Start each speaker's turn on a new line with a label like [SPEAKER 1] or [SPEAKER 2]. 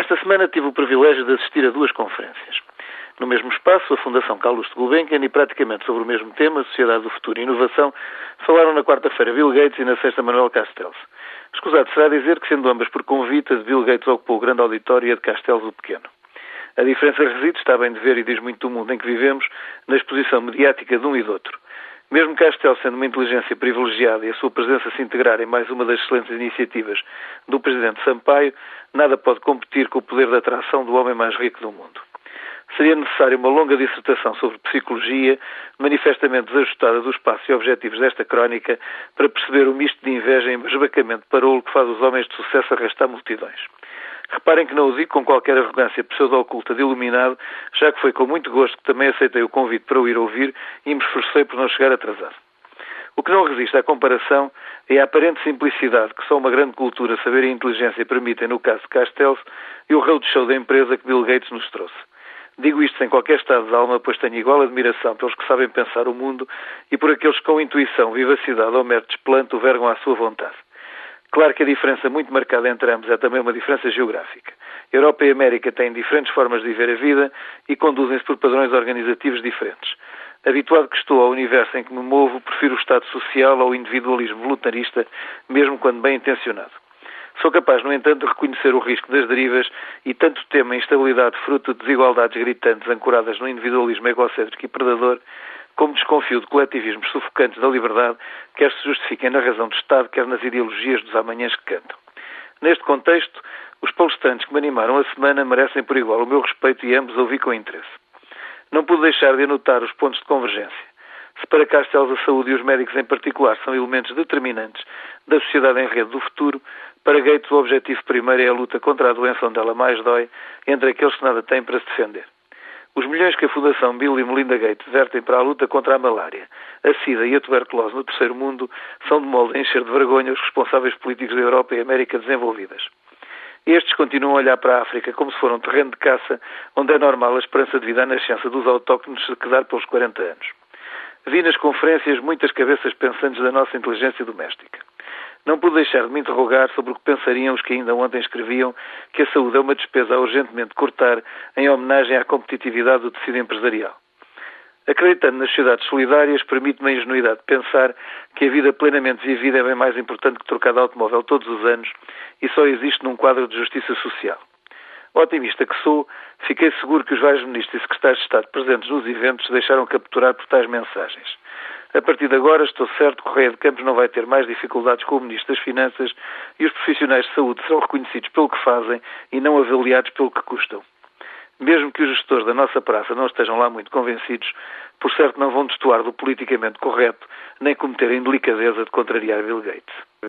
[SPEAKER 1] Esta semana tive o privilégio de assistir a duas conferências. No mesmo espaço, a Fundação Carlos de Gulbenkian e praticamente sobre o mesmo tema, Sociedade do Futuro e Inovação, falaram na quarta-feira Bill Gates e na sexta Manuel Castells. Escusado será dizer que, sendo ambas por convite, a de Bill Gates ocupou o grande auditório e a de Castells o pequeno. A diferença reside, está bem de ver e diz muito do mundo em que vivemos, na exposição mediática de um e do outro. Mesmo Castel sendo uma inteligência privilegiada e a sua presença se integrar em mais uma das excelentes iniciativas do Presidente Sampaio, nada pode competir com o poder de atração do homem mais rico do mundo. Seria necessária uma longa dissertação sobre psicologia, manifestamente desajustada dos passos e objetivos desta crónica, para perceber o misto de inveja e esbacamento parolo que faz os homens de sucesso arrastar multidões. Reparem que não o digo com qualquer arrogância pseudo-oculta de iluminado, já que foi com muito gosto que também aceitei o convite para o ir ouvir e me esforcei por não chegar atrasado. O que não resiste à comparação é a aparente simplicidade que só uma grande cultura, saber e inteligência permitem no caso de Castells e o roadshow da empresa que Bill Gates nos trouxe. Digo isto sem qualquer estado de alma, pois tenho igual admiração pelos que sabem pensar o mundo e por aqueles que com intuição, vivacidade ou mero desplante o vergam à sua vontade. Claro que a diferença muito marcada entre ambos é também uma diferença geográfica. Europa e América têm diferentes formas de viver a vida e conduzem-se por padrões organizativos diferentes. Habituado que estou ao universo em que me movo, prefiro o Estado social ao individualismo voluntarista, mesmo quando bem intencionado. Sou capaz, no entanto, de reconhecer o risco das derivas e tanto temo a instabilidade fruto de desigualdades gritantes ancoradas no individualismo egocêntrico e predador como desconfio de coletivismos sufocantes da liberdade, quer se justifiquem na razão do Estado, quer nas ideologias dos amanhãs que cantam. Neste contexto, os palestrantes que me animaram a semana merecem por igual o meu respeito e ambos ouvi com interesse. Não pude deixar de anotar os pontos de convergência. Se para Castells a saúde e os médicos em particular são elementos determinantes da sociedade em rede do futuro, para Gates o objetivo primeiro é a luta contra a doença onde ela mais dói, entre aqueles que nada têm para se defender. Os milhões que a Fundação Bill e Melinda Gates vertem para a luta contra a malária, a sida e a tuberculose no terceiro mundo são de molde a encher de vergonha os responsáveis políticos da Europa e América desenvolvidas. Estes continuam a olhar para a África como se fosse um terreno de caça onde é normal a esperança de vida à nascença dos autóctonos se quedar pelos 40 anos. Vi nas conferências muitas cabeças pensantes da nossa inteligência doméstica. Não pude deixar de me interrogar sobre o que pensariam os que ainda ontem escreviam que a saúde é uma despesa a urgentemente cortar em homenagem à competitividade do tecido empresarial. Acreditando nas sociedades solidárias, permite-me a ingenuidade de pensar que a vida plenamente vivida é bem mais importante que trocar de automóvel todos os anos e só existe num quadro de justiça social. Otimista que sou, fiquei seguro que os vários ministros e secretários de Estado presentes nos eventos deixaram capturar por tais mensagens. A partir de agora, estou certo que Correia de Campos não vai ter mais dificuldades com o Ministro das Finanças e os profissionais de saúde serão reconhecidos pelo que fazem e não avaliados pelo que custam. Mesmo que os gestores da nossa praça não estejam lá muito convencidos, por certo não vão destoar do politicamente correto nem cometer a indelicadeza de contrariar Bill Gates.